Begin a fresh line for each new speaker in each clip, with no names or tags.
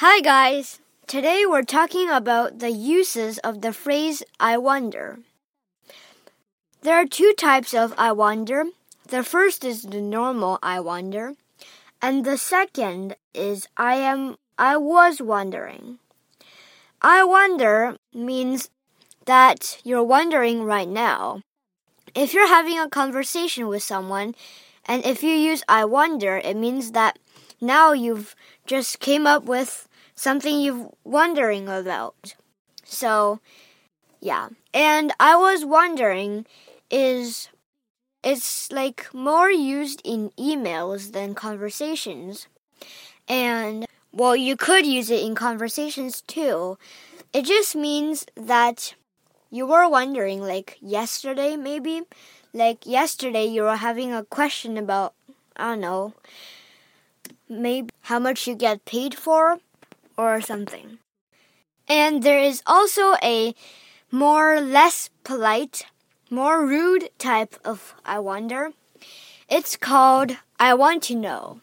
Hi, guys. Today we're talking about the uses of the phrase I wonder. There are two types of I wonder. The first is the normal I wonder, and the second is I am I was wondering. I wonder means that you're wondering right now. If you're having a conversation with someone and if you use I wonder, it means that now you've just came up with something you're wondering about. So, yeah. And I was wondering is it's like more used in emails than conversations. And well, you could use it in conversations too. It just means that you were wondering, like yesterday, maybe? Like yesterday, you were having a question about, I don't know, maybe how much you get paid for or something. And there is also a more less polite, more rude type of I wonder. It's called I want to know.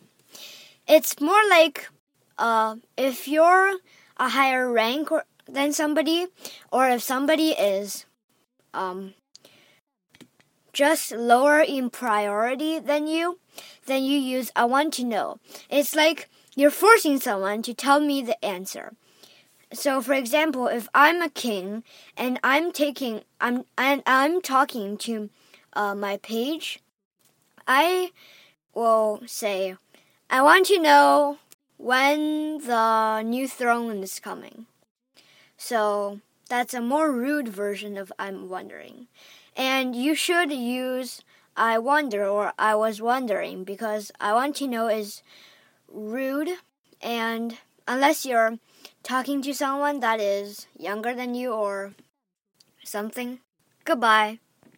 It's more like uh, if you're a higher rank or, than somebody, or if somebody is um, just lower in priority than you, then you use I want to know. It's like you're forcing someone to tell me the answer. So for example, if I'm a king and I'm taking I'm and I'm talking to uh, my page, I will say, I want to know when the new throne is coming. So that's a more rude version of I'm wondering. And you should use I wonder or I was wondering because I want to know is rude and unless you're talking to someone that is younger than you or something. Goodbye.